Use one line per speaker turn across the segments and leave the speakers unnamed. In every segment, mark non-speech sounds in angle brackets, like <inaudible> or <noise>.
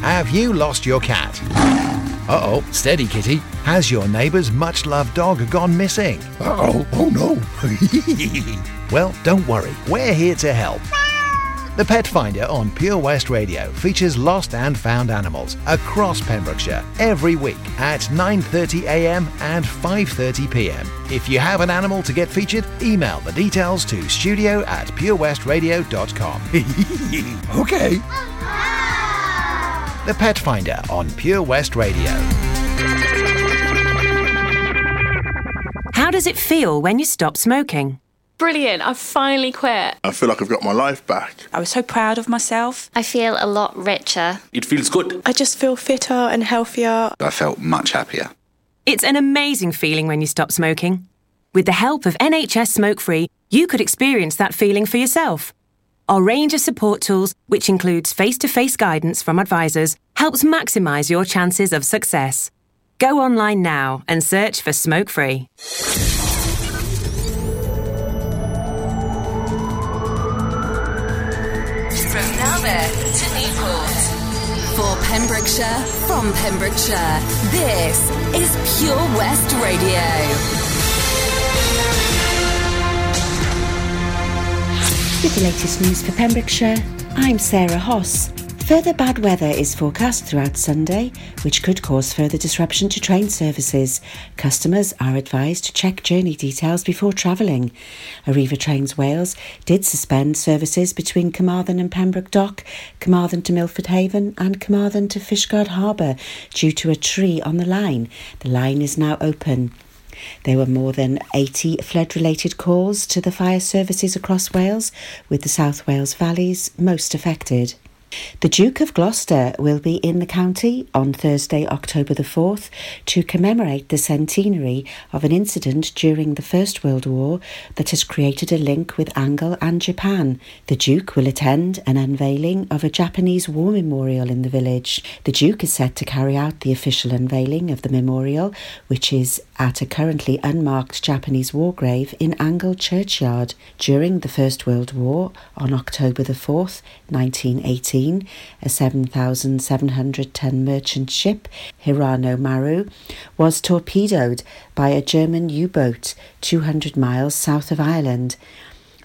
Have you lost your cat? Uh oh, steady kitty. Has your neighbour's much loved dog gone missing?
Uh oh, oh no. <laughs>
well, don't worry, we're here to help. The Pet Finder on Pure West Radio features lost and found animals across Pembrokeshire every week at 9.30am and 5.30pm. If you have an animal to get featured, email the details to studio at purewestradio.com. <laughs>
okay.
The Pet Finder on Pure West Radio.
How does it feel when you stop smoking?
Brilliant, I've finally quit.
I feel like I've got my life back.
I was so proud of myself.
I feel a lot richer.
It feels good.
I just feel fitter and healthier.
I felt much happier.
It's an amazing feeling when you stop smoking. With the help of NHS Smoke Free, you could experience that feeling for yourself. Our range of support tools, which includes face to face guidance from advisors, helps maximise your chances of success. Go online now and search for Smoke Free.
For Pembrokeshire, from Pembrokeshire, this is Pure West Radio.
With the latest news for Pembrokeshire, I'm Sarah Hoss. Further bad weather is forecast throughout Sunday, which could cause further disruption to train services. Customers are advised to check journey details before travelling. Arriva Trains Wales did suspend services between Carmarthen and Pembroke Dock, Carmarthen to Milford Haven, and Carmarthen to Fishguard Harbour due to a tree on the line. The line is now open. There were more than 80 flood related calls to the fire services across Wales, with the South Wales valleys most affected. The Duke of Gloucester will be in the county on Thursday, October the 4th, to commemorate the centenary of an incident during the First World War that has created a link with Angle and Japan. The Duke will attend an unveiling of a Japanese war memorial in the village. The Duke is set to carry out the official unveiling of the memorial, which is at a currently unmarked Japanese war grave in Angle Churchyard. During the First World War, on October the 4th, 1918, a 7,700 ton merchant ship, Hirano Maru, was torpedoed by a German U boat 200 miles south of Ireland.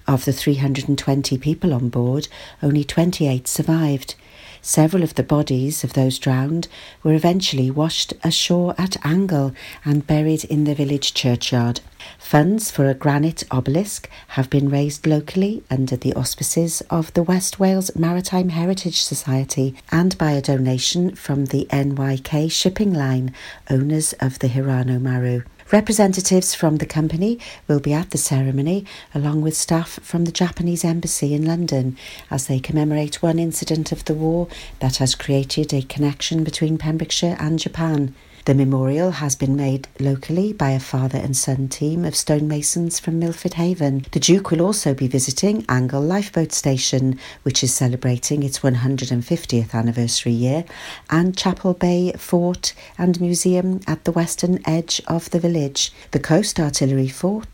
Of the 320 people on board, only 28 survived. Several of the bodies of those drowned were eventually washed ashore at Angle and buried in the village churchyard. Funds for a granite obelisk have been raised locally under the auspices of the West Wales Maritime Heritage Society and by a donation from the NYK Shipping Line, owners of the Hirano Maru. Representatives from the company will be at the ceremony, along with staff from the Japanese Embassy in London, as they commemorate one incident of the war that has created a connection between Pembrokeshire and Japan. The memorial has been made locally by a father and son team of stonemasons from Milford Haven. The Duke will also be visiting Angle Lifeboat Station, which is celebrating its 150th anniversary year, and Chapel Bay Fort and Museum at the western edge of the village. The Coast Artillery Fort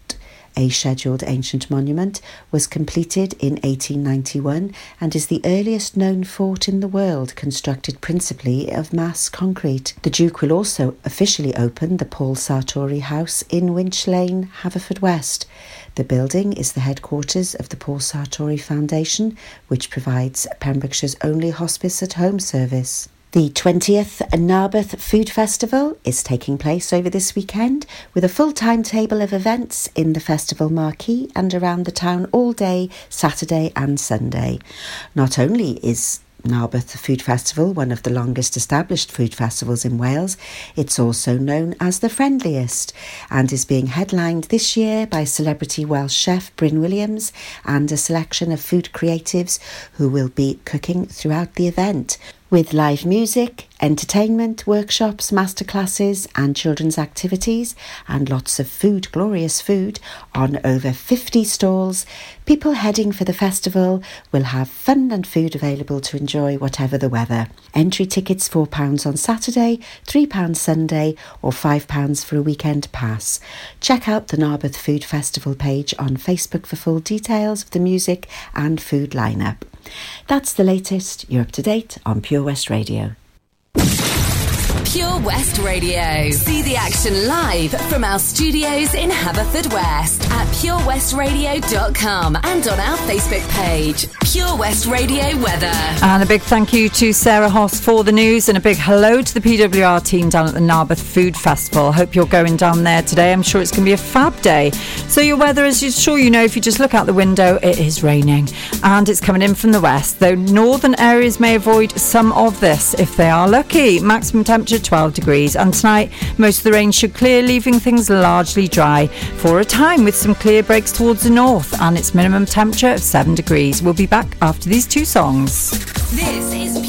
a scheduled ancient monument, was completed in 1891 and is the earliest known fort in the world constructed principally of mass concrete. The Duke will also officially open the Paul Sartori House in Winch Lane, Haverfordwest. The building is the headquarters of the Paul Sartori Foundation, which provides Pembrokeshire's only hospice at home service. The 20th Narberth Food Festival is taking place over this weekend with a full timetable of events in the festival marquee and around the town all day, Saturday and Sunday. Not only is Narberth Food Festival, one of the longest established food festivals in Wales. It's also known as the friendliest and is being headlined this year by celebrity Welsh chef Bryn Williams and a selection of food creatives who will be cooking throughout the event. With live music, entertainment, workshops, masterclasses, and children's activities, and lots of food, glorious food, on over 50 stalls. People heading for the festival will have fun and food available to enjoy whatever the weather. Entry tickets £4 on Saturday, £3 Sunday, or £5 for a weekend pass. Check out the Narberth Food Festival page on Facebook for full details of the music and food lineup. That's the latest. You're up to date on Pure West Radio.
Pure West Radio. See the action live from our studios in Haverfordwest at purewestradio.com and on our Facebook page, Pure West Radio Weather.
And a big thank you to Sarah Hoss for the news and a big hello to the PWR team down at the Narberth Food Festival. Hope you're going down there today. I'm sure it's going to be a fab day. So your weather, as you're sure you know, if you just look out the window, it is raining and it's coming in from the west, though northern areas may avoid some of this if they are lucky. Maximum temperature 12 degrees. And tonight, most of the rain should clear, leaving things largely dry for a time with some clear breaks towards the north and its minimum temperature of 7 degrees. We'll be back after these two songs.
This is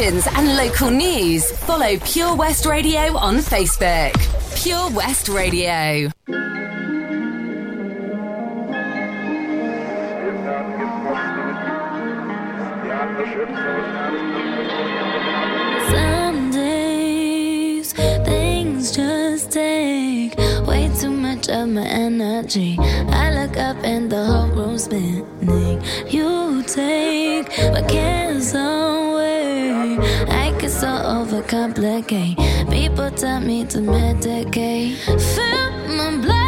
competitions and local news, follow Pure West Radio on Facebook. Pure West Radio.
Some days things just take way too
much of my energy. I look up and the whole room's spinning. You take my cares away. So overcomplicate. People tell me to medicate. Feel my blood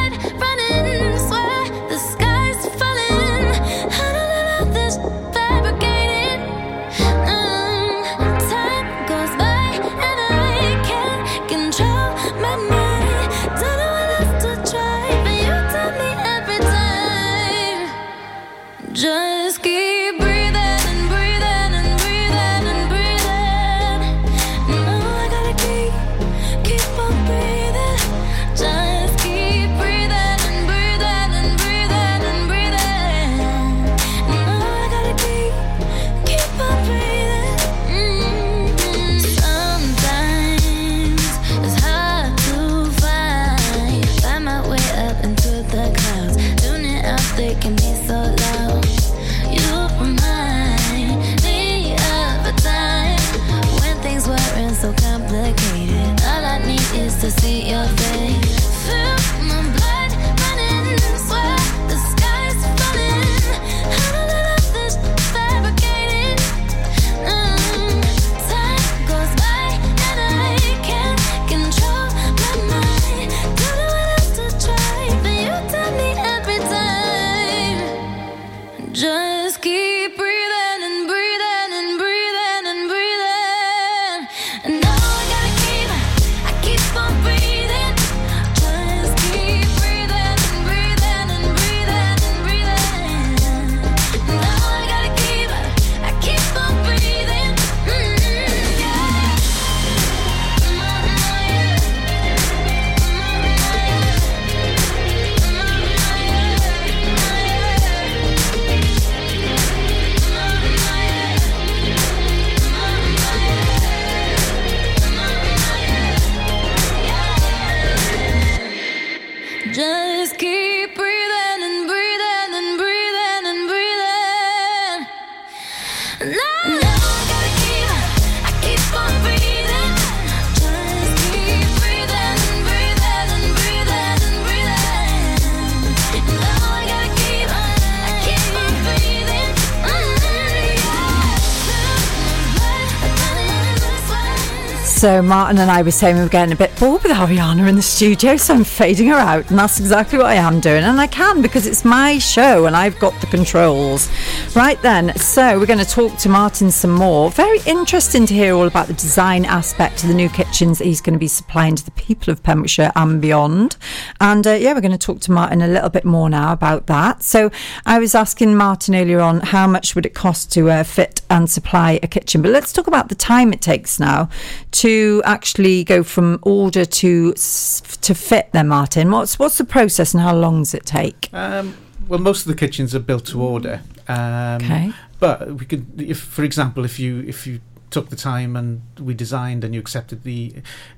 So
Martin and I were saying we were getting a bit bored with Ariana in the studio, so I'm fading her out, and that's exactly what I am doing, and I can because it's my show and I've got the controls. Right then, so we're going to talk to Martin some more. Very interesting to hear all about the design aspect of the new kitchens that he's going to be supplying to the people of Pembrokeshire and beyond. And uh, yeah, we're going to talk to Martin a little bit more now about that. So I was asking Martin earlier on how much would it cost to uh, fit and supply a kitchen, but let's talk about the time it takes now to actually go from order to to fit. Then, Martin, what's what's the process and how long does it take?
Um, well, most of the kitchens are built to order. Um,
Okay.
But we could, if, for example, if you if you took the time and we designed and you accepted the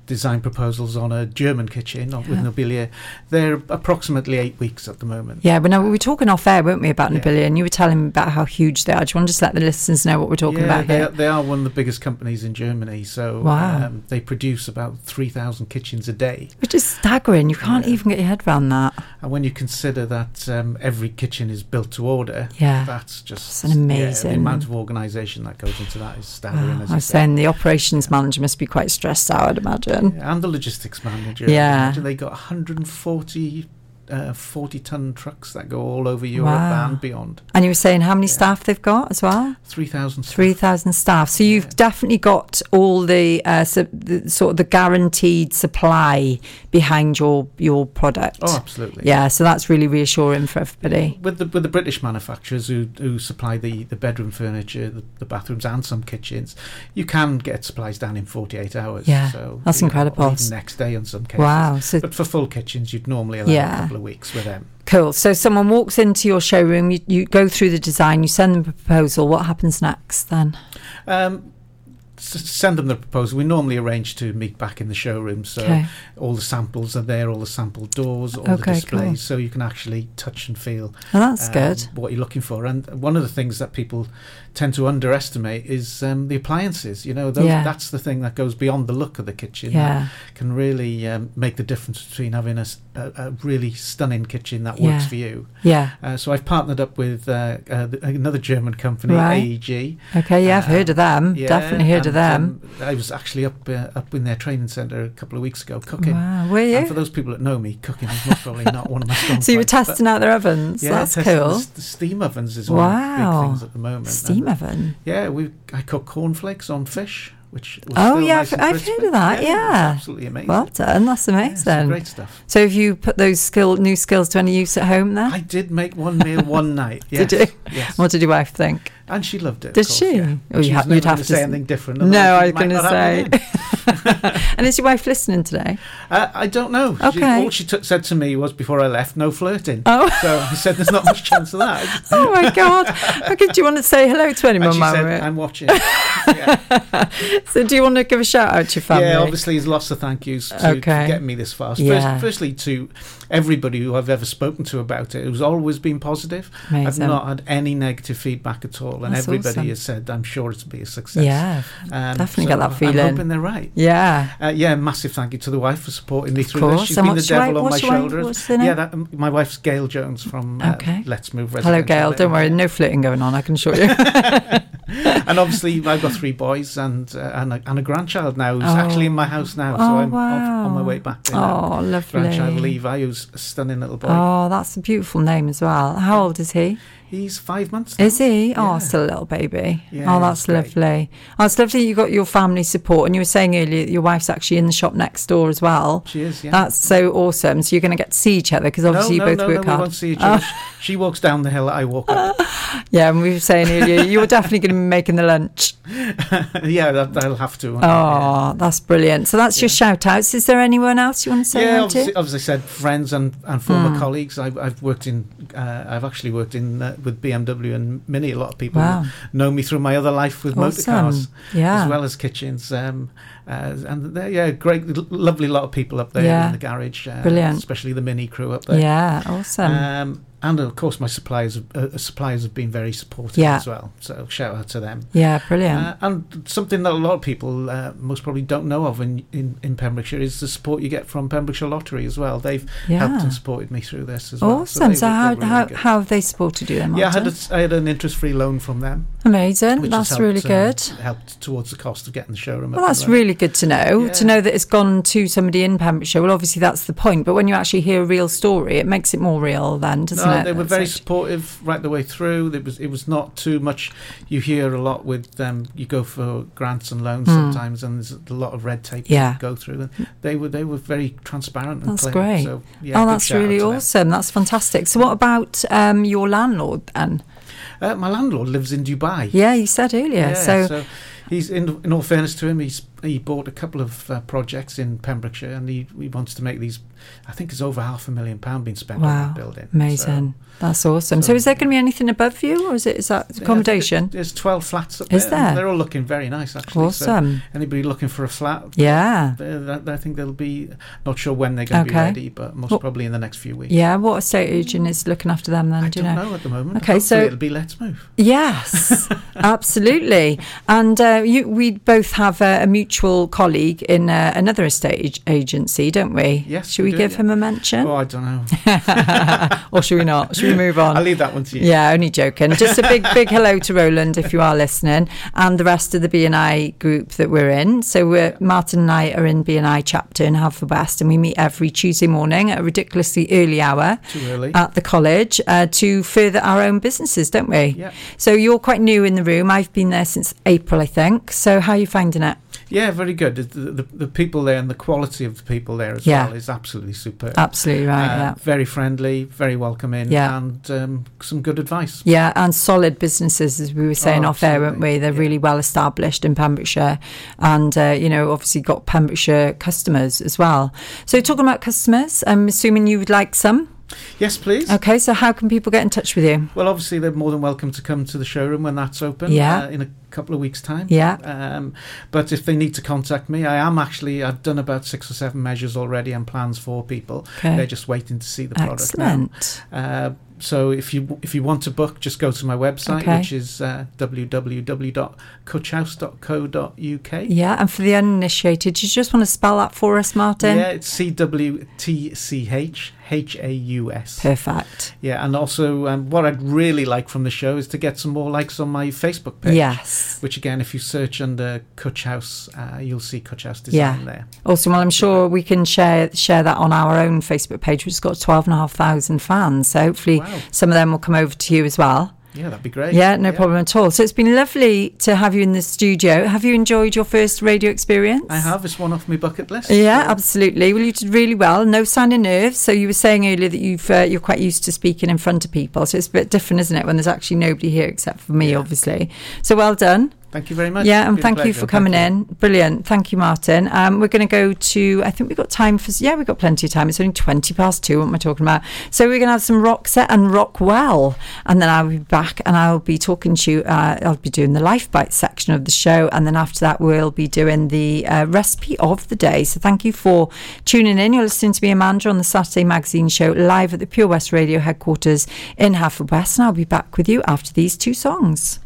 design proposals on a German kitchen or with Nobilia, they're approximately eight weeks at the moment.
Yeah, but no, we were talking off air, weren't we, about Nobilia, and you were telling me about how huge they are. Do you want to just let the listeners know what we're talking
yeah,
about
they
here?
are, they are one of the biggest companies in Germany. So
Wow.
um, they produce about 3,000 kitchens a day.
Which is staggering. You can't even get your head around that.
And when you consider that um, every kitchen is built to order,
Yeah.
that's just
It's an
yeah,
amazing-
the amount of organisation that goes into that is staggering.
Wow. I was saying the operations manager must be quite stressed out, I'd imagine.
and the logistics manager.
Yeah.
Imagine they got 140 uh, 40 ton trucks that go all over Europe
Wow.
and beyond.
And you were saying how many staff they've got as well?
3,000 staff.
3,000 staff. So you've definitely got all the, uh, su- the sort of the guaranteed supply behind your your product.
Oh, absolutely.
Yeah, so that's really reassuring for everybody.
With the with the British manufacturers who who supply the, the bedroom furniture, the, the bathrooms, and some kitchens, you can get supplies down in forty eight hours.
Yeah,
so,
that's
you know,
incredible.
next day in some cases.
Wow, so-
but for full kitchens, you'd normally allow
Yeah.
Couple of weeks with them.
Cool. So someone walks into your showroom, you, you go through the design, you send them a proposal. What happens next then?
Um, send them the proposal. We normally arrange to meet back in the showroom, so
Okay.
all the samples are there, all the sample doors, all the displays,
cool.
so you can actually touch and feel.
Oh, that's
um,
good.
What you're looking for, and one of the things that people tend to underestimate is um, the appliances. You know, those,
Yeah.
that's the thing that goes beyond the look of the kitchen.
Yeah.
that can really um, make the difference between having a really stunning kitchen that works
Yeah.
for you.
Yeah.
Uh, so I've partnered up with uh, uh, another German company,
Right.
AEG.
Okay, yeah, I've heard of them.
Yeah,
Definitely heard of them.
I was actually up uh, up in their training centre a couple of weeks ago cooking.
Wow, were you?
And for those people that know me, cooking is most probably not one of my <laughs> strong
So you were
points,
testing out their ovens.
Yeah,
That's cool.
The, the steam ovens is one of the big things at the moment.
Steam
And,
oven.
Yeah, we I cook cornflakes on fish, which was
Oh yeah,
nice
I've, I've heard of that.
Yeah,
Yeah,
absolutely amazing.
Well done. That's amazing.
great stuff.
So have you put those skill new skills to any use at home then?
I did make one meal one <laughs> night. Yes,
Did you?
Yes.
What did your wife think?
And she loved it.
Did
course,
she?
Yeah.
Oh, you
she
ha- you'd have
gonna say
s-
anything different.
No, I was going to
not have me
say. <laughs> and is your wife listening today?
Uh, I don't know. She,
Okay.
all she t- said to me was before I left, no flirting.
Oh. <laughs>
So I said, there's not much chance of that. <laughs>
Oh my God! Okay, do you want to say hello to anyone,
and she said, I'm watching.
So do you want to give a shout out to your family?
Yeah, obviously, there's lots of thank yous to,
Okay.
for getting me this far.
Yeah.
First, firstly, to everybody who I've ever spoken to about it, who's always been positive.
Amazing.
I've not had any negative feedback at all, and
That's
everybody
awesome.
has said, "I'm sure it'll be a success."
Yeah, definitely get that feeling.
I'm hoping they're right.
Yeah.
Uh, yeah, massive thank you to the wife for supporting me
Of
through
course.
this. She's
And
been the devil
wife-
on my
what's your wife-
shoulder.
what's the name?
Yeah, that, um, my wife's Gail Jones from uh,
Okay.
Let's Move.
Hello, Gail. Don't worry, no flirting going on. I can assure you. <laughs>
and obviously, I've got three boys and uh, and, a, and a grandchild now who's
Oh.
actually in my house now. So
Oh,
I'm off, on my way back. there now.
Oh, lovely.
Grandchild Levi, who's a stunning little boy.
oh, that's a beautiful name as well. How old is he?
He's five months. Now.
Is he? Oh, still a little baby.
Yeah,
oh, that's lovely. Oh, it's lovely you got your family support. And you were saying earlier that your wife's actually in the shop next door as well.
She is, yeah.
That's so awesome. So you're going to get to see each other because obviously
no,
you both
no, no,
work
no,
hard.
we won't see each
Oh.
other. <laughs> She walks down the hill, I walk up. <laughs>
Yeah, and we were saying earlier you're definitely going to be making the lunch. <laughs>
yeah, that, that'll have to.
Oh, that's brilliant. So that's your shout outs. Is there anyone else you want to say
yeah,
hi
obviously,
to?
obviously said friends and, and former
Hmm.
colleagues. I've, I've worked in, uh, I've actually worked in uh, with BMW and Mini. A lot of people
Wow.
know me through my other life with motor
Awesome.
cars,
Yeah.
as well as kitchens. Um, uh, and they're, yeah, great, lovely lot of people up there
Yeah.
in the garage. Uh,
Brilliant.
especially the Mini crew up there.
Yeah, awesome.
Um, and of course, my suppliers have- uh, suppliers have been very supportive
Yeah.
as well. So shout out to them.
Yeah, brilliant.
Uh, and something that a lot of people uh, most probably don't know of in, in, in Pembrokeshire is the support you get from Pembrokeshire Lottery as well. They've
Yeah.
helped and supported me through this as well.
awesome.
they
So, how,
really
how,
good.
how have they supported you then,
yeah, I had, a, I had an interest-free loan from them.
Amazing. That's
has
really good.
um, helped towards the cost of getting the showroom.
Well, that's really good to know. To know that it's gone to somebody in Pembrokeshire. Well, obviously that's the point. But when you actually hear a real story, it makes it more real, then, doesn't
no,
it?
They were very
it.
supportive right the way through. It was it was not too much. You hear a lot with um, you go for grants and loans
Hmm.
sometimes, and there's a lot of red tape
Yeah.
to go through. And they were they were very transparent and
That's
clear.
great.
So, yeah,
oh, that's really
them.
awesome. That's fantastic. So, what about um, your landlord then?
Uh, my landlord lives in Dubai.
Yeah, you said earlier.
Yeah,
so,
he's in. In all fairness to him, he's he bought a couple of uh, projects in Pembrokeshire, and he, he wants to make these. I think it's over half a million pound being spent on
wow,
that building.
amazing. that's awesome. So,
so-
is there going to be anything above you, or is it is that
Yeah,
accommodation?
There's 12 flats up
Is
there. They're all looking very nice, actually. So
Awesome.
anybody looking for a flat?
Yeah.
they- they- I think they'll be, not sure when they're going to
Okay.
be ready, but most
Well-
probably in the next few weeks.
Yeah, what estate agent is looking after them then?
I
do you
don't
know?
know at the moment.
Okay,
Hopefully
so
it'll be Let's Move.
Yes, <laughs> absolutely. And uh, you, we both have a, a mutual colleague in uh, another estate ag- agency, don't we?
Yes,
Should
we
we, give him a mention?
Oh, I don't know. <laughs>
or should we not? Should we <laughs> move on?
I'll leave that one to you.
Yeah, only joking. Just a big, <laughs> big hello to Roland if you are listening, and the rest of the BNI group that we're in. So we're Martin and I are in BNI chapter in Haverfordwest, and we meet every Tuesday morning at a ridiculously early hour
Too early.
at the college uh, to further our own businesses, don't we?
Yeah.
So you're quite new in the room. I've been there since April, I think. So how are you finding it?
Yeah, very good. The, the, the people there and the quality of the people there as
Yeah.
well is absolutely superb.
Absolutely right,
Uh,
yeah.
Very friendly, very welcoming,
Yeah.
and um, some good advice.
Yeah, and solid businesses, as we were saying
Oh,
off air, weren't we? They're really well established in Pembrokeshire, and uh, you know, obviously got Pembrokeshire customers as well. So, talking about customers, I'm assuming you would like some.
Yes, please.
Okay, so how can people get in touch with you?
Well, obviously, they're more than welcome to come to the showroom when that's open
Yeah.
uh, in a couple of weeks' time.
Yeah.
Um, but if they need to contact me, I am actually, I've done about six or seven measures already and plans for people.
Okay.
They're just waiting to see the product
Excellent.
Uh, so if you if you want to book, just go to my website,
Okay.
which is uh, www.cwtchhaus.co.uk.
Yeah, and for the uninitiated, do you just want to spell that for us, Martin?
Yeah, it's C W T C H H A U S.
Perfect.
Yeah, and also um, what I'd really like from the show is to get some more likes on my Facebook page.
Yes.
Which again, if you search under Cwtch Haus, uh, you'll see Cwtch Haus Design
Yeah.
there.
Awesome. Well, I'm sure we can share share that on our own Facebook page, which has got twelve and a half thousand fans. So hopefully,
Wow.
some of them will come over to you as well.
Yeah, that'd be great.
Yeah, no problem at all. So it's been lovely to have you in the studio. Have you enjoyed your first radio experience?
I have. It's one off my bucket list.
Yeah, absolutely. Well, you did really well. No sign of nerves. So you were saying earlier that you've uh, you're quite used to speaking in front of people. So it's a bit different, isn't it, when there's actually nobody here except for me, obviously. So well done.
Thank you very much.
Yeah, and thank you for coming in. Brilliant. Thank you, Martin. Um, we're going to go to, I think we've got time for, yeah, we've got plenty of time. It's only 20 past two. What am I talking about? So we're going to have some Roxette and Rockwell. And then I'll be back and I'll be talking to you. Uh, I'll be doing the Life Bite section of the show. And then after that, we'll be doing the uh, recipe of the day. So thank you for tuning in. You're listening to me, Amanda, on the Saturday Magazine Show live at the Pure West Radio headquarters in Haverfordwest. And I'll be back with you after these two songs.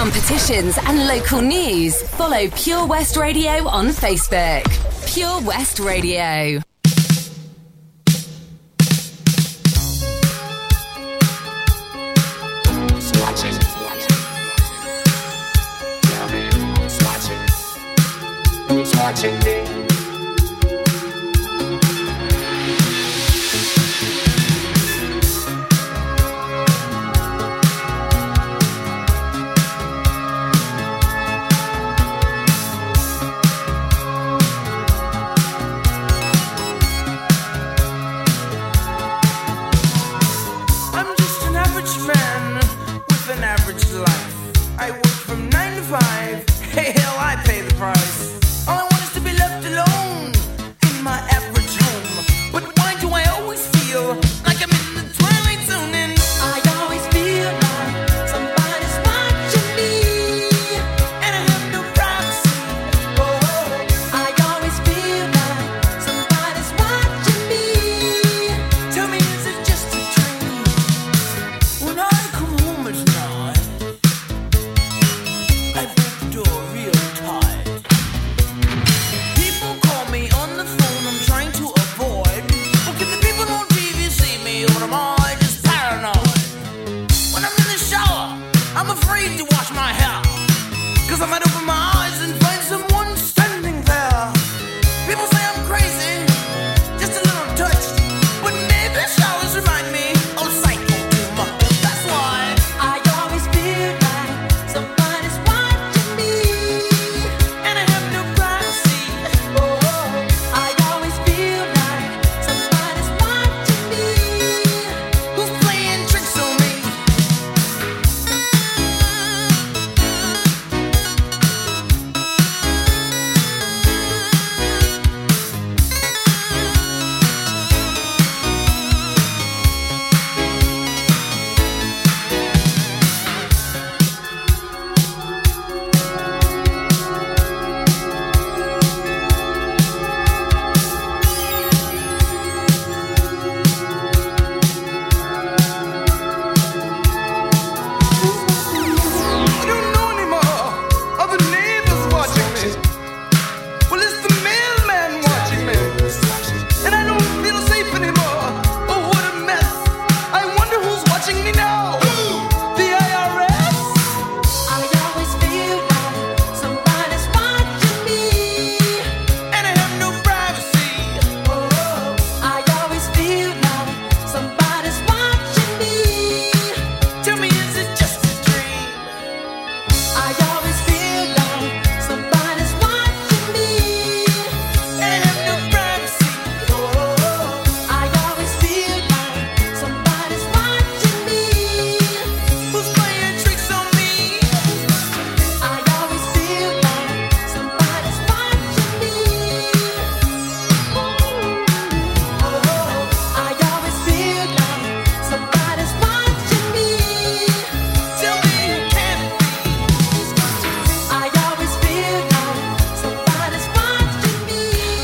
Competitions and local news, follow Pure West Radio on Facebook. Pure West Radio.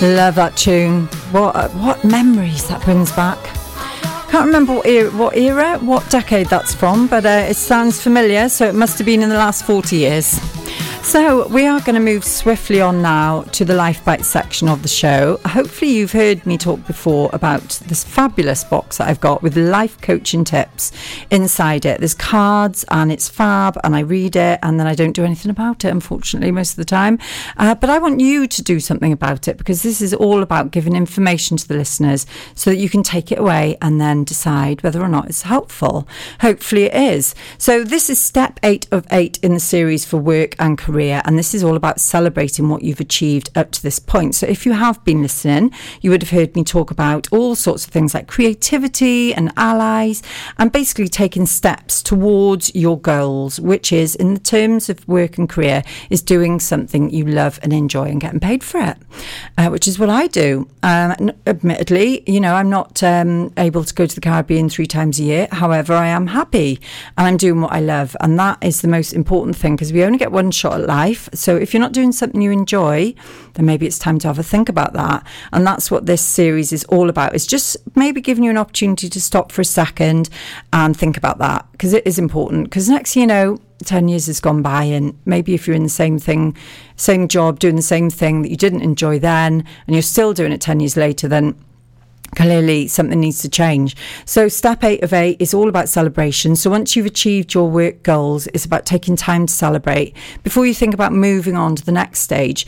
I
love that tune. What what memories that brings back. I can't remember what era, what era, what decade that's from, but uh, it sounds familiar. So it must have been in the last forty years. So we are going to move swiftly on now to the Life Bite section of the show. Hopefully you've heard me talk before about this fabulous box that I've got with life coaching tips inside it. There's cards and it's fab and I read it and then I don't do anything about it, unfortunately, most of the time. Uh, but I want you to do something about it because this is all about giving information to the listeners so that you can take it away and then decide whether or not it's helpful. Hopefully it is. So this is step eight of eight in the series for work and career. And this is all about celebrating what you've achieved up to this point. So if you have been listening, you would have heard me talk about all sorts of things like creativity and allies and basically taking steps towards your goals, which is in the terms of work and career, is doing something you love and enjoy and getting paid for it, uh, which is what I do. Um, admittedly, you know, I'm not um, able to go to the Caribbean three times a year. However, I am happy and I'm doing what I love. And that is the most important thing because we only get one shot at life. So if you're not doing something you enjoy, then maybe it's time to have a think about that. And that's what this series is all about. It's just maybe giving you an opportunity to stop for a second and think about that because it is important. Because next, you know, 10 years has gone by, and maybe if you're in the same thing, same job, doing the same thing that you didn't enjoy then, and you're still doing it 10 years later, then clearly something needs to change. So, step eight of eight is all about celebration. So, once you've achieved your work goals, it's about taking time to celebrate before you think about moving on to the next stage.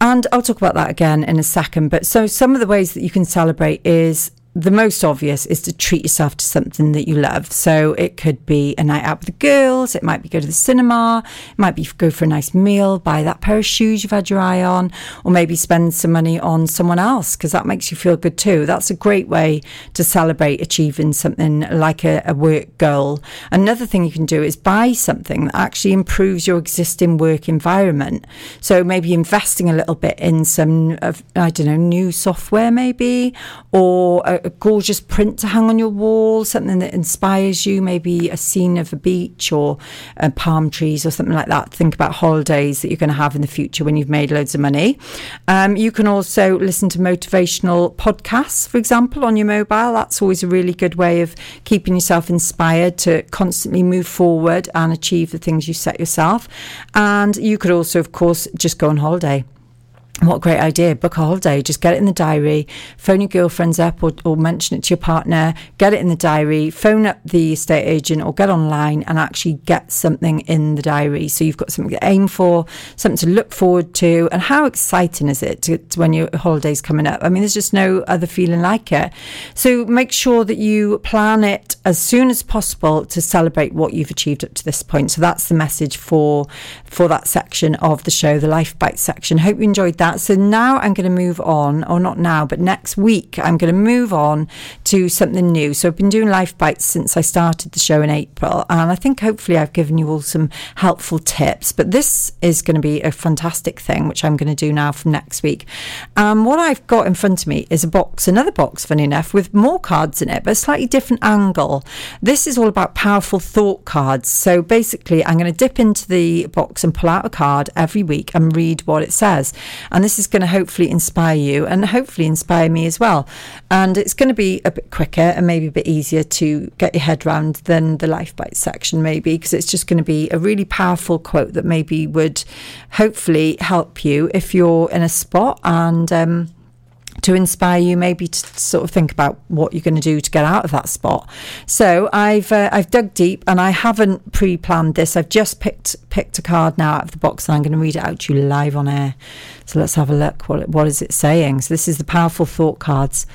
And I'll talk about that again in a second. But so, some of the ways that you can celebrate is the most obvious is to treat yourself to something that you love. So it could be a night out with the girls, it might be go to the cinema, it might be go for a nice meal, buy that pair of shoes you've had your eye on, or maybe spend some money on someone else because that makes you feel good too. That's a great way to celebrate achieving something like a, a work goal. Another thing you can do is buy something that actually improves your existing work environment. So maybe investing a little bit in some, I don't know, new software maybe, or a, a gorgeous print to hang on your wall, something that inspires you, maybe a scene of a beach or uh, palm trees or something like that. Think about holidays that you're going to have in the future when you've made loads of money. Um, you can also listen to motivational podcasts, for example, on your mobile. That's always a really good way of keeping yourself inspired to constantly move forward and achieve the things you set yourself. And you could also, of course, just go on holiday. What a great idea. Book a holiday. Just get it in the diary. Phone your girlfriends up or, or mention it to your partner. Get it in the diary. Phone up the estate agent or get online and actually get something in the diary. So you've got something to aim for, something to look forward to. And how exciting is it to, to when your holiday's coming up? I mean, there's just no other feeling like it. So make sure that you plan it as soon as possible to celebrate what you've achieved up to this point. So that's the message for for that section of the show, the Life Bite section. Hope you enjoyed that. So now I'm going to move on, or not now, but next week I'm going to move on to something new. So I've been doing Life Bites since I started the show in April, and I think hopefully I've given you all some helpful tips. But this is going to be a fantastic thing, which I'm going to do now from next week. Um, what I've got in front of me is a box, another box, funny enough, with more cards in it, but a slightly different angle. This is all about powerful thought cards. So basically, I'm going to dip into the box and pull out a card every week and read what it says. And this is going to hopefully inspire you and hopefully inspire me as well. And it's going to be a bit quicker and maybe a bit easier to get your head round than the Life Bite section, maybe, because it's just going to be a really powerful quote that maybe would hopefully help you if you're in a spot and, um, to inspire you maybe to sort of think about what you're going to do to get out of that spot. So I've uh, I've dug deep and I haven't pre-planned this. I've just picked picked a card now out of the box and I'm going to read it out to you live on air. So let's have a look. What what is it saying? So this is the powerful thought cards,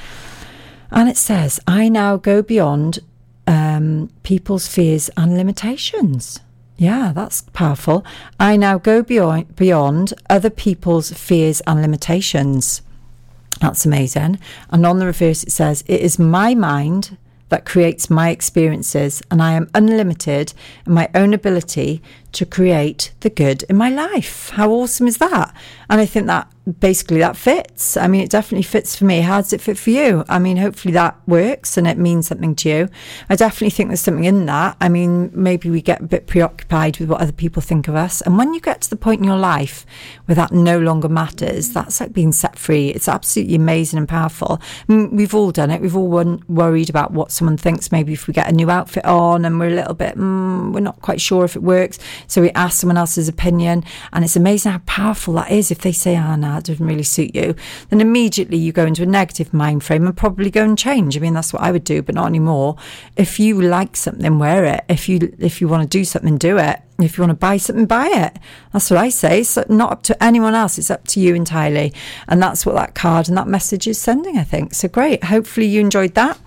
and it says, "I now go beyond um, people's fears and limitations." Yeah, that's powerful. I now go beyond beyond other people's fears and limitations. That's amazing. And on the reverse, it says, It is my mind that creates my experiences, and I am unlimited in my own ability to create the good in my life. How awesome is that? And I think that basically that fits. I mean, it definitely fits for me. How does it fit for you? I mean, hopefully that works and it means something to you. I definitely think there's something in that. I mean, maybe we get a bit preoccupied with what other people think of us. And when you get to the point in your life where that no longer matters, that's like being set free. It's absolutely amazing and powerful. I mean, we've all done it. We've all worried about what someone thinks. Maybe if we get a new outfit on and we're a little bit, mm, we're not quite sure if it works. So we ask someone else's opinion. And it's amazing how powerful that is. If they say, ah, oh, no, it doesn't really suit you, then immediately you go into a negative mind frame and probably go and change. I mean, that's what I would do, but not anymore. If you like something, wear it. If you if you want to do something, do it. If you want to buy something, buy it. That's what I say. It's not up to anyone else. It's up to you entirely. And that's what that card and that message is sending, I think. So great. Hopefully you enjoyed that.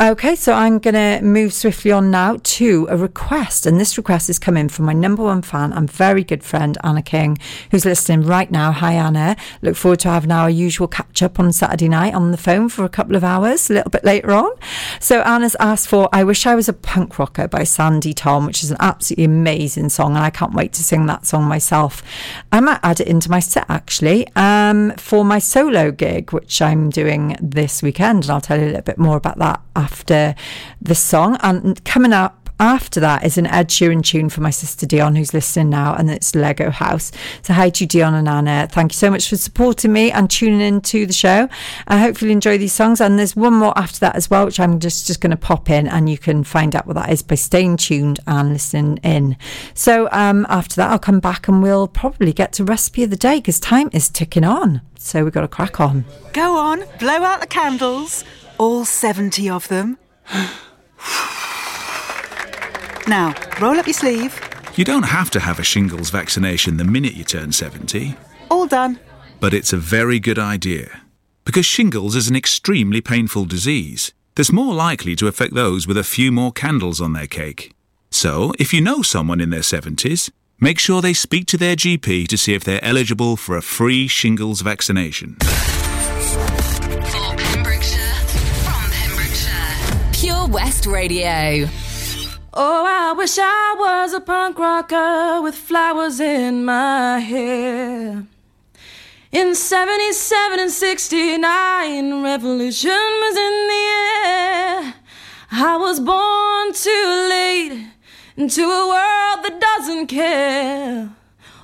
Okay, so I'm going to move swiftly on now to a request. And this request is coming from my number one fan and very good friend, Anna King, who's listening right now. Hi, Anna. Look forward to having our usual catch up on Saturday night on the phone for a couple of hours, a little bit later on. So Anna's asked for I Wish I Was a Punk Rocker by Sandi Thom, which is an absolutely amazing song. And I can't wait to sing that song myself. I might add it into my set actually um, for my solo gig, which I'm doing this weekend. And I'll tell you a little bit more about that after the song. And coming up after that is an Ed Sheeran tune for my sister Dion, who's listening now, and it's Lego House. So, hi to you, Dion and Anna. Thank you so much for supporting me and tuning in to the show. I hope you'll enjoy these songs. And there's one more after that as well, which I'm just, just going to pop in, and you can find out what that is by staying tuned and listening in. So, um, after that, I'll come back and we'll probably get to recipe of the day because time is ticking on. So, we've got to crack on.
Go on, blow out the candles, all 70 of them. now, roll up your sleeve.
You don't have to have a shingles vaccination the minute you turn 70,
All done.
but it's a very good idea. Because shingles is an extremely painful disease that's more likely to affect those with a few more candles on their cake. So, if you know someone in their 70s, make sure they speak to their GP to see if they're eligible for a free shingles vaccination.
West Radio.
Oh, I wish I was a punk rocker with flowers in my hair. In 77 and 69, revolution was in the air. I was born too late into a world that doesn't care.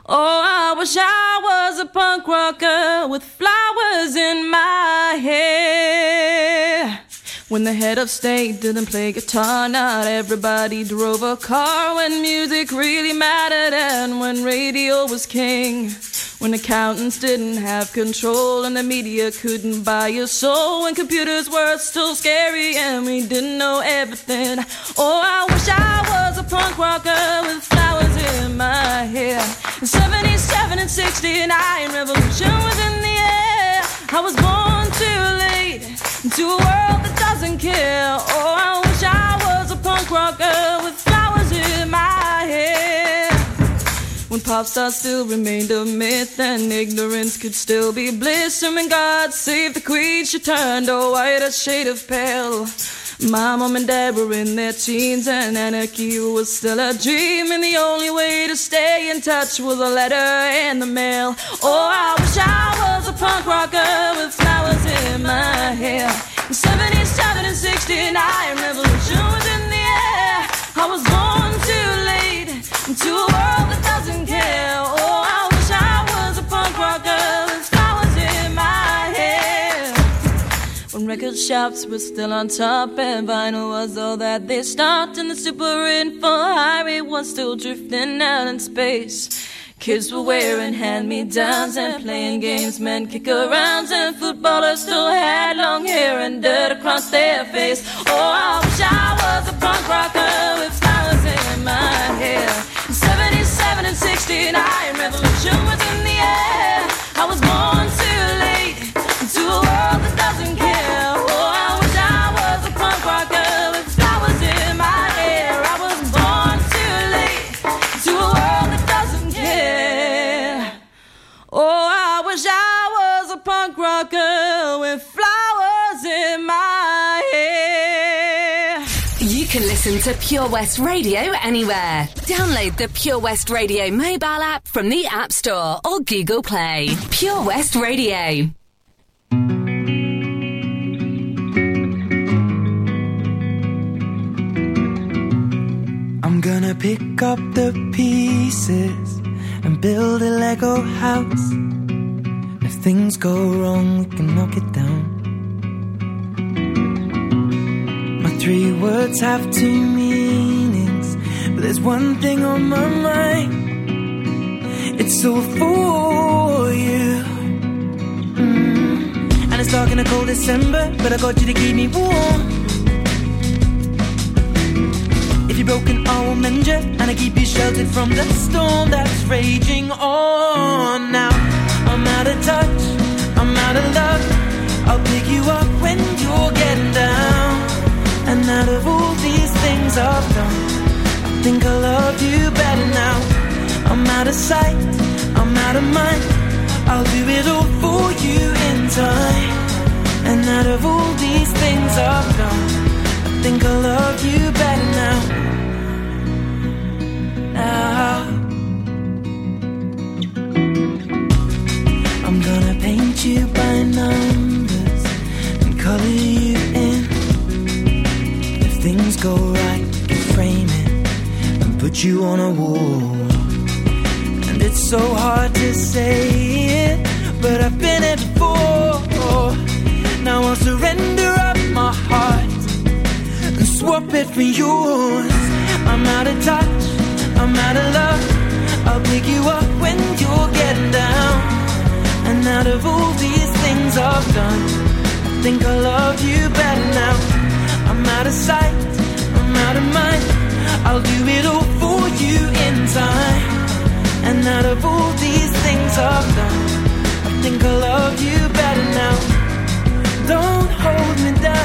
Oh, I wish I was a punk rocker with flowers in my hair. When the head of state didn't play guitar, not everybody drove a car. When music really mattered and when radio was king. When accountants didn't have control and the media couldn't buy your soul. When computers were still scary and we didn't know everything. Oh, I wish I was a punk rocker with flowers in my hair. In 77 and 69, revolution was in the air. I was born too late into a world that doesn't care. Oh, I wish I was a punk rocker with flowers in my hair. When pop stars still remained a myth and ignorance could still be bliss. And when God save the queen, she turned a whiter shade of pale. My mom and dad were in their teens and anarchy was still a dream. And the only way to stay in touch was a letter in the mail. Oh, I wish I was a punk rocker with flowers in my hair. In 77 and 69, revolution was in the air. I was born too late into record shops were still on top and vinyl was all that they stopped, and the super info highway was still drifting out in space. Kids were wearing hand me downs and playing games, men kick arounds, and footballers still had long hair and dirt across their face. Oh, I wish I was a punk rocker with flowers in my hair. 77 and 69, revolution was in the air. I was born
to Pure West Radio anywhere. Download the Pure West Radio mobile app from the App Store or Google Play. Pure West Radio.
I'm gonna pick up the pieces and build a Lego house. If things go wrong, we can knock it down. Three words have two meanings, but there's one thing on my mind. It's all for you. Mm. And it's dark in a cold December, but I got you to keep me warm. If you're broken, I will mend you, and I keep you sheltered from the storm that's raging on. Now I'm out of touch, I'm out of luck. I'll pick you up when you're getting down. And out of all these things I've done, I think I love you better now. I'm out of sight, I'm out of mind. I'll do it all for you in time. And out of all these things I've done, I think I love you better now. Now I'm gonna paint you by numbers and color you go right, can frame it and put
you on a wall. And it's so hard to say it, but I've been it before. Now I'll surrender up my heart and swap it for yours. I'm out of touch, I'm out of love. I'll pick you up when you're getting down. And out of all these things I've done, I think I love you better now. I'm out of sight, out of mind. I'll do it all for you in time. And out of all these things I've done, I think I love you better now. Don't hold me down.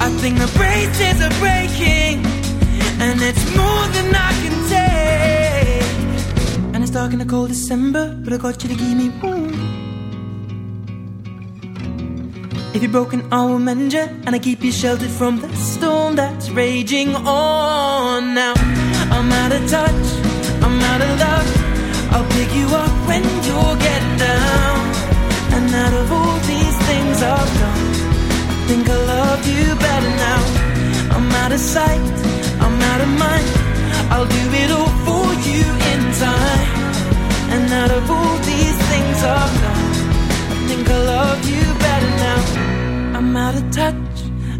I think the braces are breaking, and it's more than I can take. And it's dark in the cold December, but I got you to give me room. If you're broken, I will mend you, and I keep you sheltered from the storm that's raging on. Now I'm out of touch, I'm out of love. I'll pick you up when you're getting down. And out of all these things I've done, I think I love you better now. I'm out of sight, I'm out of mind. I'll do it all for you in time. And out of all these things I've done, I think I love you better now. I'm out of touch,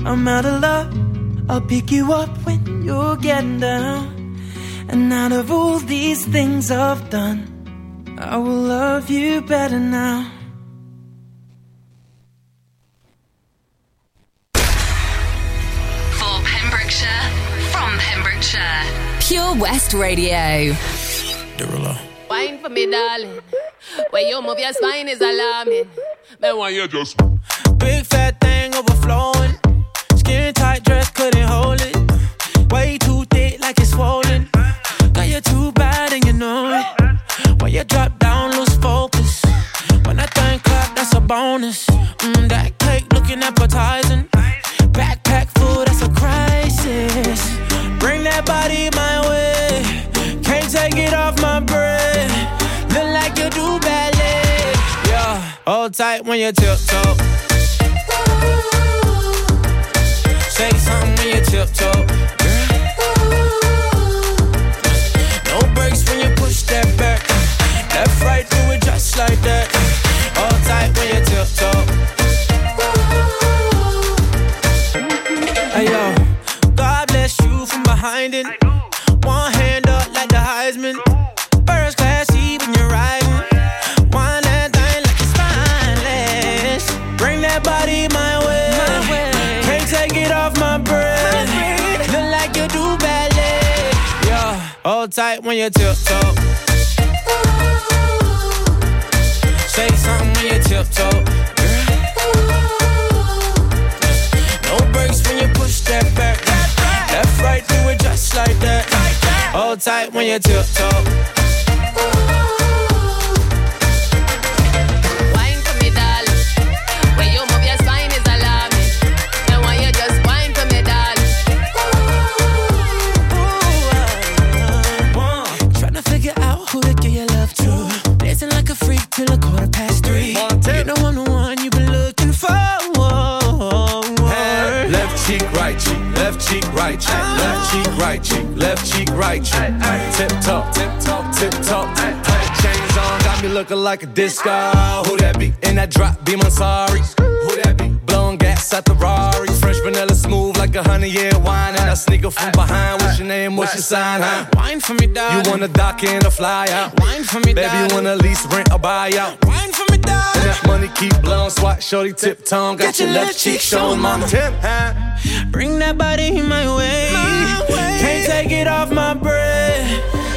I'm out of love. I'll pick you up when you're getting down. And out of all these things I've done, I will love you better now.
For Pembrokeshire, from Pembrokeshire, Pure West Radio.
Wine for me, darling. When you move your spine is alarming. Then why you just
Big fat thing overflowing. Skin tight dress couldn't hold it. Way too thick like it's swollen. Girl, you're too bad and you know it. When you drop down, lose focus. When that thing clap, that's a bonus. Mm, that cake looking appetizing. Backpack full, that's a crisis. Bring that body my way. Can't take it off my breath. Look like you do ballet. Yeah, hold tight when you tiptoe. Something when you tiptoe. When you tiptoe. Say something when you tiptoe. No breaks when you push that back. Left, right, do it just like that. Hold tight when you tiptoe.
Left cheek, right cheek, left cheek, right cheek, left cheek, right cheek. Tip top, tip top, tip top. Chains on, got me looking like a disco. Who that be? In that drop, be my sorry. Who that be? Blowing gas at the Rari. Fresh vanilla smooth like a honey year wine. And I sneak up from behind. What's your name? What's your sign? Huh?
Wine for me, darling.
You wanna dock in or fly out?
Wine for me,
Baby, you
darling.
wanna lease, rent, or buy out?
Wine for me, darling.
And that money keep blowing, swat, shorty, tip tongue. Got, your left cheek showing, mama. Tip, huh?
Bring that body in my way. Can't take it off my breath.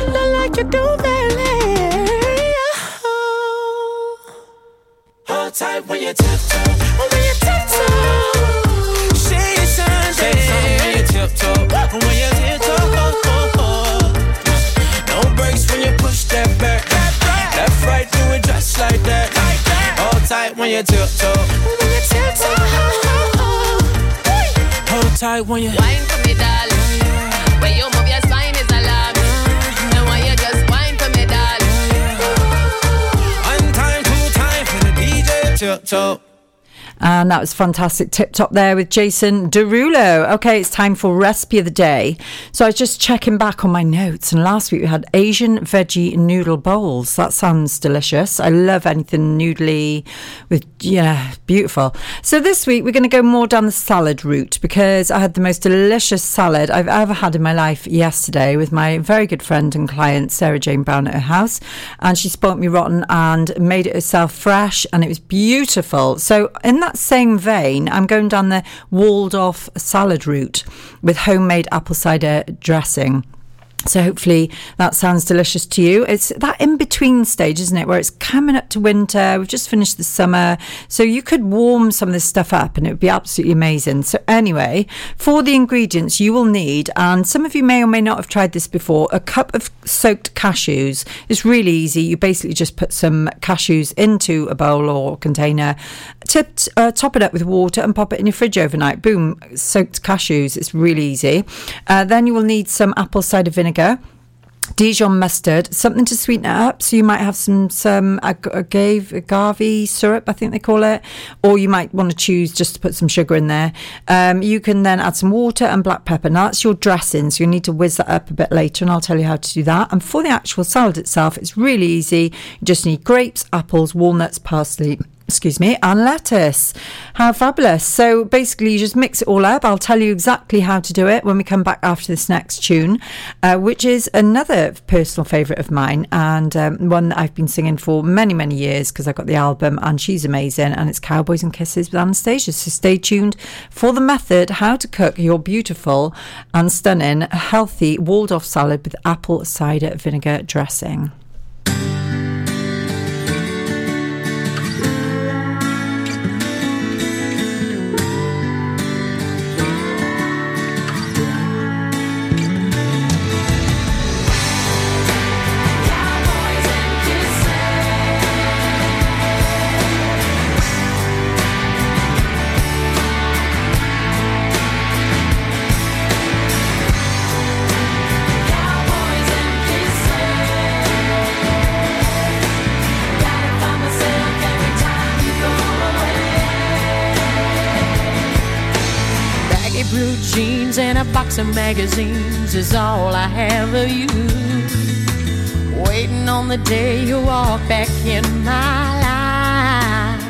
Look like you do ballet. Hold tight when you tiptoe. When you tiptoe. Say something. Say something when you tiptoe. When you tiptoe. No breaks when you push that back. Left, right, do it just like that. When you tiptoe. When you tiptoe. Hold tight when you
Wine for me, darling. When you move your spine is alarming. Then why you just wine for me, darling?
One time, two time for the DJ tiptoe.
And that was fantastic tip top there with Jason Derulo. Okay, it's time for recipe of the day. So I was just checking back on my notes, and last week we had Asian veggie noodle bowls. That sounds delicious. I love anything noodly with, yeah, beautiful. So this week we're going to go more down the salad route because I had the most delicious salad I've ever had in my life yesterday with my very good friend and client, Sarah Jane Brown, at her house. And she spoilt me rotten and made it herself fresh, and it was beautiful. So, in that same vein, I'm going down the Waldorf salad route with homemade apple cider dressing. So hopefully that sounds delicious to you. It's that in between stage, isn't it, where it's coming up to winter. We've just finished the summer, so you could warm some of this stuff up, and it would be absolutely amazing. So anyway, for the ingredients you will need, and some of you may or may not have tried this before, a cup of soaked cashews. It's really easy. You basically just put some cashews into a bowl or container, tipped, uh, top it up with water, and pop it in your fridge overnight. Boom, soaked cashews. It's really easy. Uh, then you will need some apple cider vinegar. Dijon mustard, something to sweeten it up. So you might have some some ag- agave agave syrup, I think they call it, or you might want to choose just to put some sugar in there. Um, you can then add some water and black pepper. Now that's your dressing, so you need to whiz that up a bit later, and I'll tell you how to do that. And for the actual salad itself, it's really easy. You just need grapes, apples, walnuts, parsley excuse me, and lettuce. How fabulous. So basically, you just mix it all up. I'll tell you exactly how to do it when we come back after this next tune, uh, which is another personal favourite of mine and um, one that I've been singing for many, many years because I got the album and she's amazing. And it's Cowboys and Kisses with Anastacia. So stay tuned for the method how to cook your beautiful and stunning healthy Waldorf salad with apple cider vinegar dressing.
Jeans and a box of magazines is all I have of you. Waiting on the day you walk back in my life.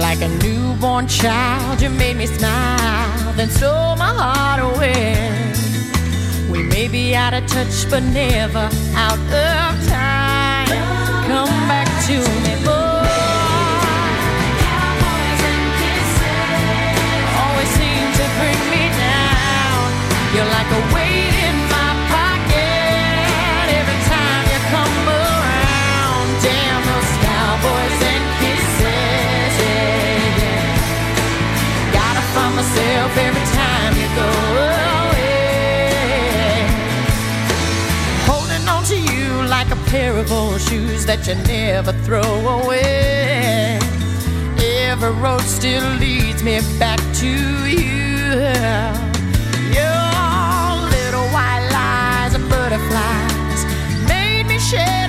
Like a newborn child, you made me smile, then stole my heart away. We may be out of touch, but never out of time. Come back to me, pair of old shoes that you never throw away. Every road still leads me back to you. Your butterflies made me shed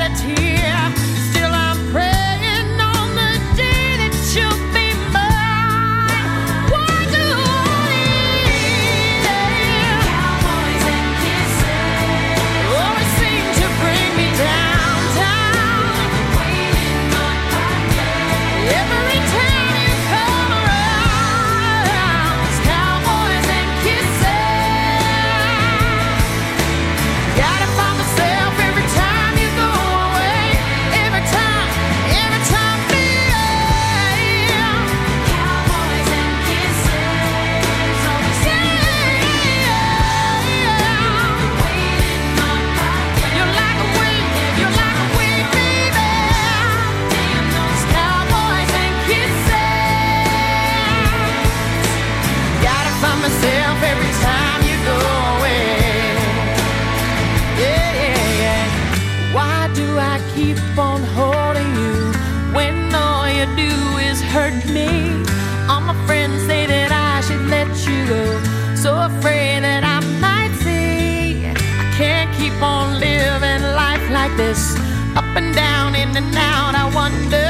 this. Up and down, in and out, I wonder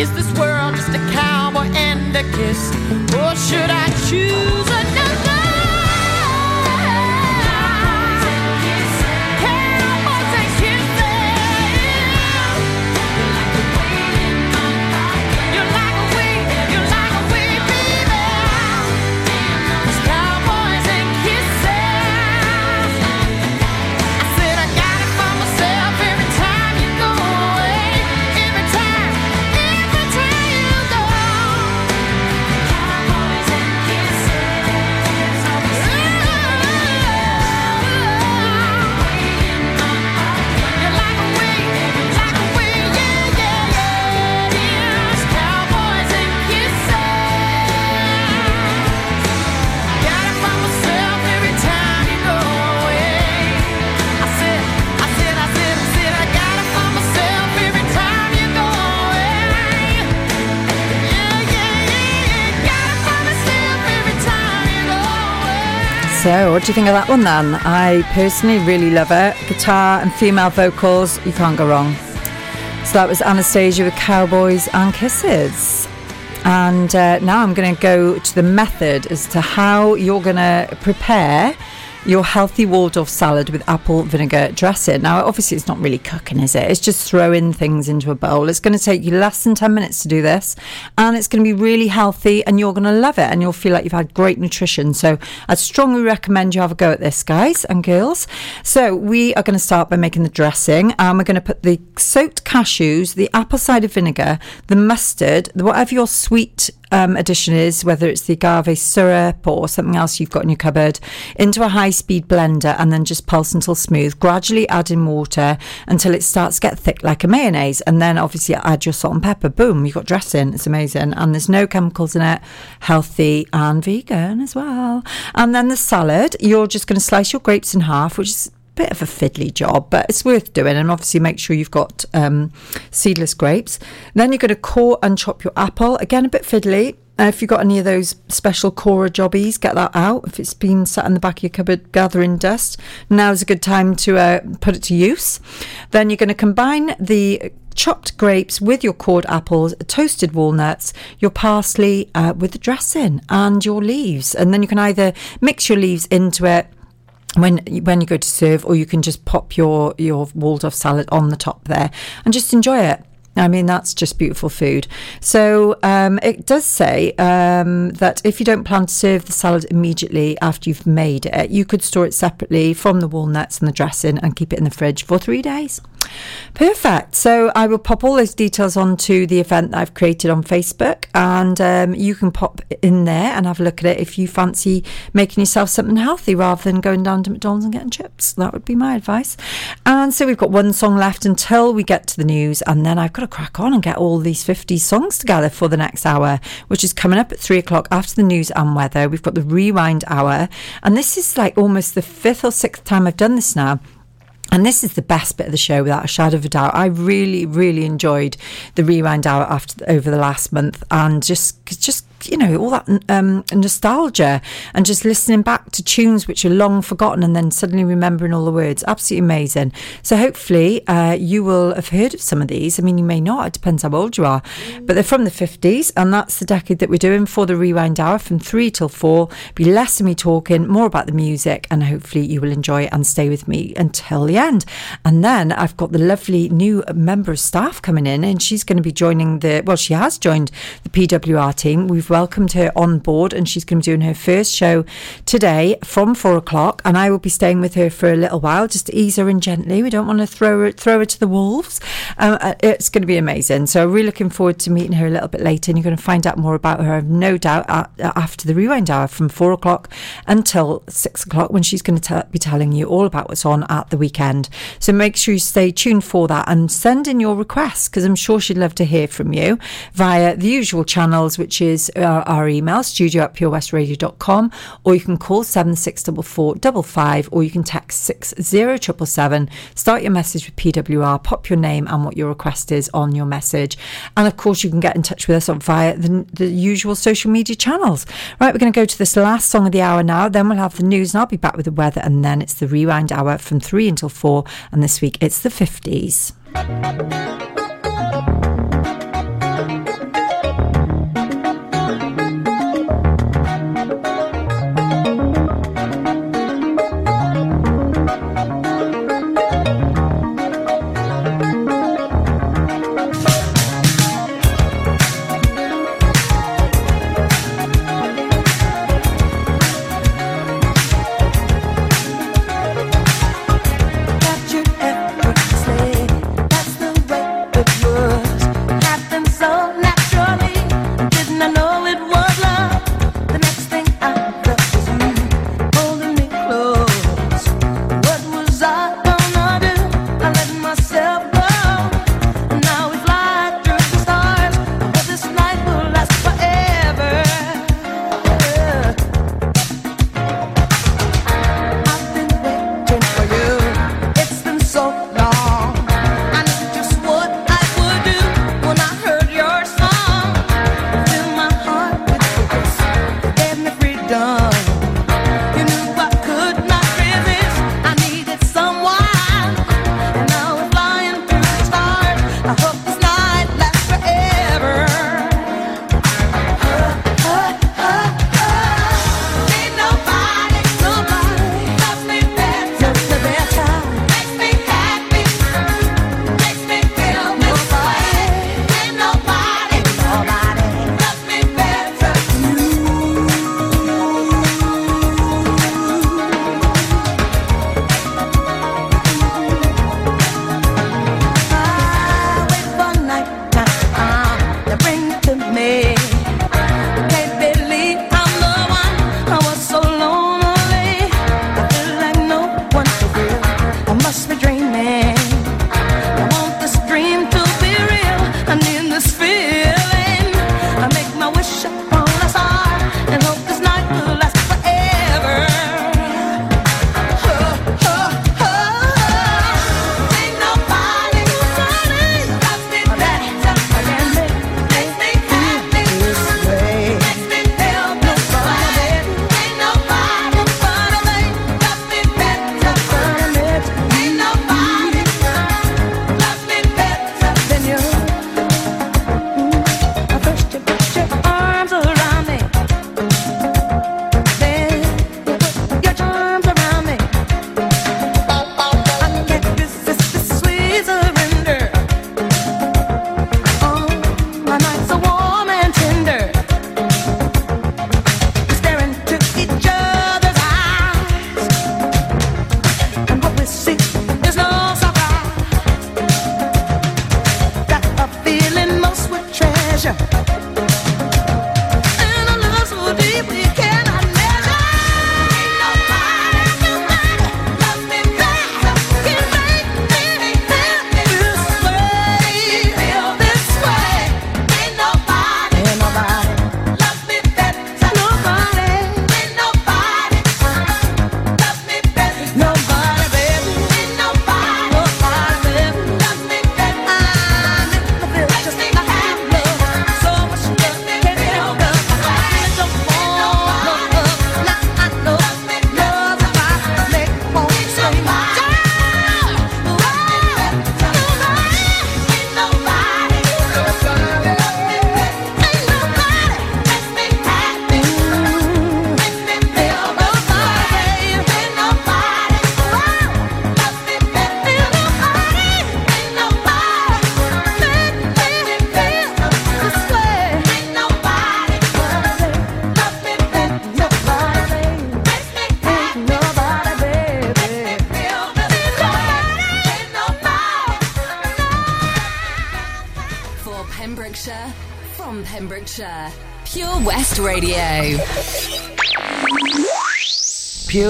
Is this world just a cowboy and a kiss? Or should I choose
So, what do you think of that one then? I personally really love it. Guitar and female vocals, you can't go wrong. So, that was Anastacia with Cowboys and Kisses. And uh, now I'm going to go to the method as to how you're going to prepare your healthy Waldorf salad with apple vinegar dressing. Now, obviously, it's not really cooking, is it? It's just throwing things into a bowl. It's going to take you less than 10 minutes to do this, and it's going to be really healthy, and you're going to love it, and you'll feel like you've had great nutrition. So, I'd strongly recommend you have a go at this, guys and girls. So, we are going to start by making the dressing, and we're going to put the soaked cashews, the apple cider vinegar, the mustard, whatever your sweet um, addition is, whether it's the agave syrup or something else you've got in your cupboard, into a high speed blender and then just pulse until smooth. Gradually add in water until it starts to get thick like a mayonnaise. And then obviously add your salt and pepper. Boom, you've got dressing. It's amazing. And there's no chemicals in it, healthy and vegan as well. And then the salad, you're just going to slice your grapes in half, which is bit of a fiddly job, but it's worth doing. And obviously, make sure you've got um, seedless grapes. Then you're going to core and chop your apple. Again, a bit fiddly. Uh, if you've got any of those special corer jobbies, get that out. If it's been sat in the back of your cupboard gathering dust, now's a good time to uh, put it to use. Then you're going to combine the chopped grapes with your cored apples, toasted walnuts, your parsley uh, with the dressing, and your leaves. And then you can either mix your leaves into it when when you go to serve, or you can just pop your your Waldorf salad on the top there and just enjoy it. I mean, that's just beautiful food. So um, it does say um, that if you don't plan to serve the salad immediately after you've made it, you could store it separately from the walnuts and the dressing and keep it in the fridge for three days. Perfect. So I will pop all those details onto the event that I've created on Facebook, and um, you can pop in there and have a look at it if you fancy making yourself something healthy rather than going down to McDonald's and getting chips. That would be my advice. And so we've got one song left until we get to the news, and then I've got to crack on and get all these 50 songs together for the next hour, which is coming up at three o'clock after the news and weather. We've got the rewind hour, and this is like almost the fifth or sixth time I've done this now. And this is the best bit of the show, without a shadow of a doubt. I really, really enjoyed the rewind hour after over the last month, and just, just you know, all that um, nostalgia, and just listening back to tunes which are long forgotten, and then suddenly remembering all the words. Absolutely amazing. So hopefully, uh, you will have heard of some of these. I mean, you may not. It depends how old you are, but they're from the fifties, and that's the decade that we're doing for the rewind hour from three till four. Be less of me talking, more about the music, and hopefully you will enjoy it and stay with me until the end. And then I've got the lovely new member of staff coming in, and she's going to be joining the. Well, she has joined the PWR team. We've welcomed her on board, and she's going to be doing her first show today from four o'clock. And I will be staying with her for a little while, just to ease her in gently. We don't want to throw her throw her to the wolves. Um, uh, it's going to be amazing. So I'm really looking forward to meeting her a little bit later, and you're going to find out more about her. I've no doubt uh, after the rewind hour from four o'clock until six o'clock, when she's going to be telling you all about what's on at the weekend. So make sure you stay tuned for that and send in your requests because I'm sure she'd love to hear from you via the usual channels, which is our, our email, studio at purewestradio.com, or you can call 764455 or you can text 60777. Start your message with PWR, pop your name and what your request is on your message. And of course, you can get in touch with us on via the, the usual social media channels. Right, we're going to go to this last song of the hour now. Then we'll have the news and I'll be back with the weather. And then it's the rewind hour from three until four. And this week it's the 50s.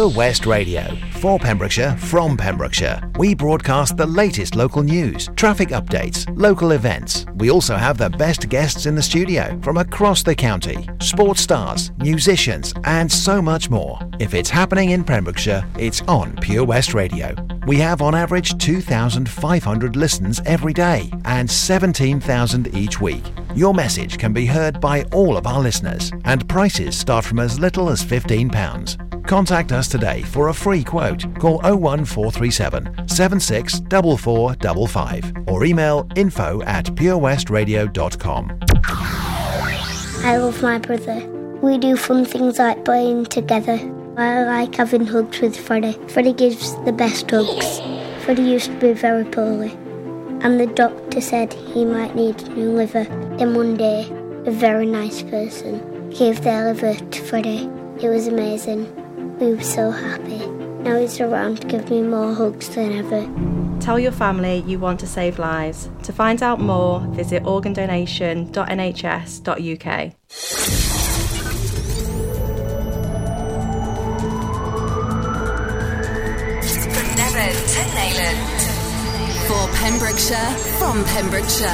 Pure West Radio. For Pembrokeshire, from Pembrokeshire. We broadcast the latest local news, traffic updates, local events. We also have the best guests in the studio from across the county, sports stars, musicians, and so much more. If it's happening in Pembrokeshire, it's on Pure West Radio. We have on average 2,500 listens every day and 17,000 each week. Your message can be heard by all of our listeners, and prices start from as little as £15. Contact us today for a free quote. Call 01437 764455 or email info at purewestradio.com.
I love my brother. We do fun things like playing together. I like having hugs with Freddie. Freddie gives the best hugs. Freddie used to be very poorly, and the doctor said he might need a new liver. Then one day, a very nice person gave their liver to Freddie. It was amazing. We were so happy. Now he's around to give me more hugs than ever.
Tell your family you want to save lives. To find out more, visit organdonation.nhs.uk.
From Devon to Neyland. For Pembrokeshire, from Pembrokeshire.